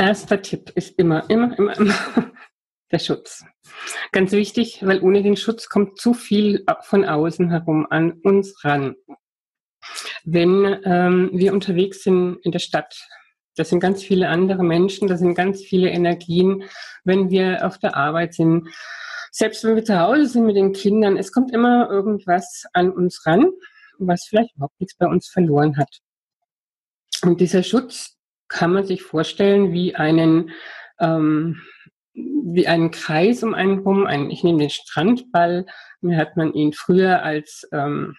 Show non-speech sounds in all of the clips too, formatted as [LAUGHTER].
Erster Tipp ist immer, immer, immer, immer [LAUGHS] der Schutz. Ganz wichtig, weil ohne den Schutz kommt zu viel von außen herum an uns ran. Wenn ähm, wir unterwegs sind in der Stadt, das sind ganz viele andere Menschen, das sind ganz viele Energien. Wenn wir auf der Arbeit sind, selbst wenn wir zu Hause sind mit den Kindern, es kommt immer irgendwas an uns ran, was vielleicht überhaupt nichts bei uns verloren hat. Und dieser Schutz kann man sich vorstellen wie einen ähm, wie einen Kreis um einen rum. Ein, ich nehme den Strandball. Mir hat man ihn früher als ähm,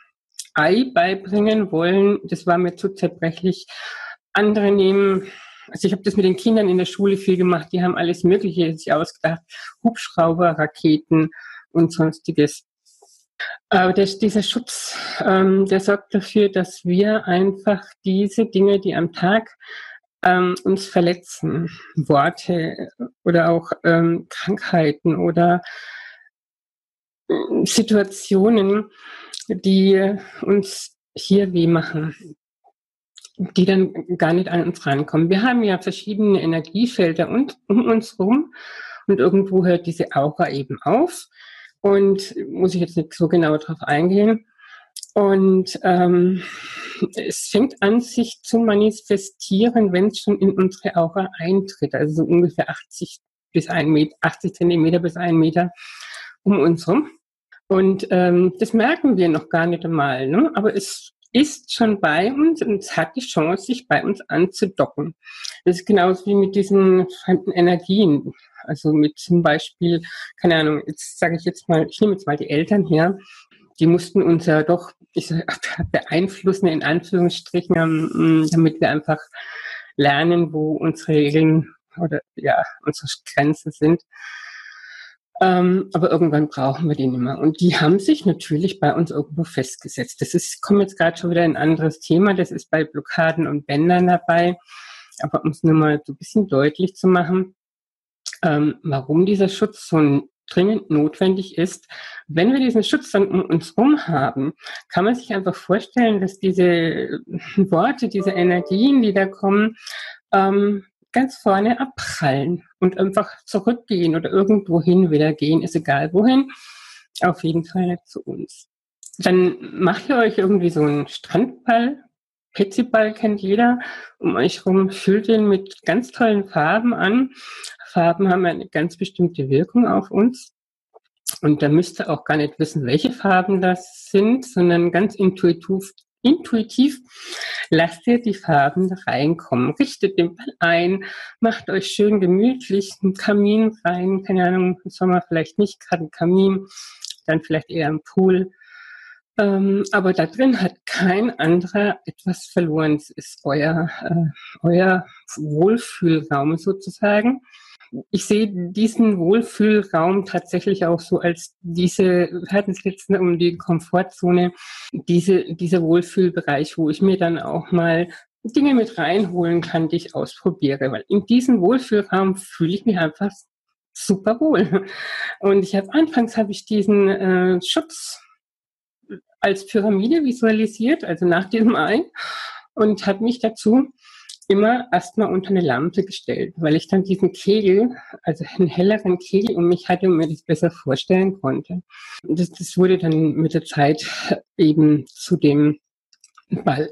Ei beibringen wollen. Das war mir zu zerbrechlich. Andere nehmen, also ich habe das mit den Kindern in der Schule viel gemacht. Die haben alles Mögliche sich ausgedacht. Hubschrauber, Raketen und sonstiges. Aber der, dieser Schutz, ähm, der sorgt dafür, dass wir einfach diese Dinge, die am Tag ähm, uns verletzen, Worte oder auch ähm, Krankheiten oder äh, Situationen, die uns hier weh machen, die dann gar nicht an uns rankommen. Wir haben ja verschiedene Energiefelder und, um uns rum und irgendwo hört diese Aura eben auf und muss ich jetzt nicht so genau darauf eingehen. Und ähm, es fängt an, sich zu manifestieren, wenn es schon in unsere Aura eintritt, also so ungefähr 80 bis ein Meter, 80 Zentimeter bis ein Meter um uns rum. Und ähm, das merken wir noch gar nicht einmal, ne? aber es ist schon bei uns und es hat die Chance, sich bei uns anzudocken. Das ist genauso wie mit diesen fremden Energien. Also mit zum Beispiel, keine Ahnung, jetzt sage ich jetzt mal, ich nehme jetzt mal die Eltern her, die mussten uns ja doch ich [LAUGHS] beeinflussen, in Anführungsstrichen, ähm, damit wir einfach lernen, wo unsere Regeln oder ja, unsere Grenzen sind. Ähm, aber irgendwann brauchen wir die nicht mehr. Und die haben sich natürlich bei uns irgendwo festgesetzt. Das ist, kommt jetzt gerade schon wieder ein anderes Thema. Das ist bei Blockaden und Bändern dabei. Aber um es nur mal so ein bisschen deutlich zu machen, ähm, warum dieser Schutz so ein dringend notwendig ist. Wenn wir diesen Schutz dann um uns herum haben, kann man sich einfach vorstellen, dass diese Worte, diese Energien, die da kommen, ähm, ganz vorne abprallen und einfach zurückgehen oder irgendwo hin wieder gehen, ist egal wohin, auf jeden Fall nicht zu uns. Dann macht ihr euch irgendwie so einen Strandball, Petsyball kennt jeder, um euch rum, füllt ihn mit ganz tollen Farben an Farben haben eine ganz bestimmte Wirkung auf uns. Und da müsst ihr auch gar nicht wissen, welche Farben das sind, sondern ganz intuitiv, intuitiv lasst ihr die Farben da reinkommen. Richtet den Ball ein, macht euch schön gemütlich einen Kamin rein. Keine Ahnung, im Sommer vielleicht nicht gerade ein Kamin, dann vielleicht eher ein Pool. Ähm, aber da drin hat kein anderer etwas verloren. Es ist euer, äh, euer Wohlfühlraum sozusagen ich sehe diesen Wohlfühlraum tatsächlich auch so als diese, wir hatten es letztens um die Komfortzone, diese, dieser Wohlfühlbereich, wo ich mir dann auch mal Dinge mit reinholen kann, die ich ausprobiere. Weil in diesem Wohlfühlraum fühle ich mich einfach super wohl. Und ich habe anfangs habe ich diesen äh, Schutz als Pyramide visualisiert, also nach diesem Ei, und habe mich dazu immer erstmal unter eine Lampe gestellt, weil ich dann diesen Kegel, also einen helleren Kegel um mich hatte und mir das besser vorstellen konnte. Das, das wurde dann mit der Zeit eben zu dem Ball.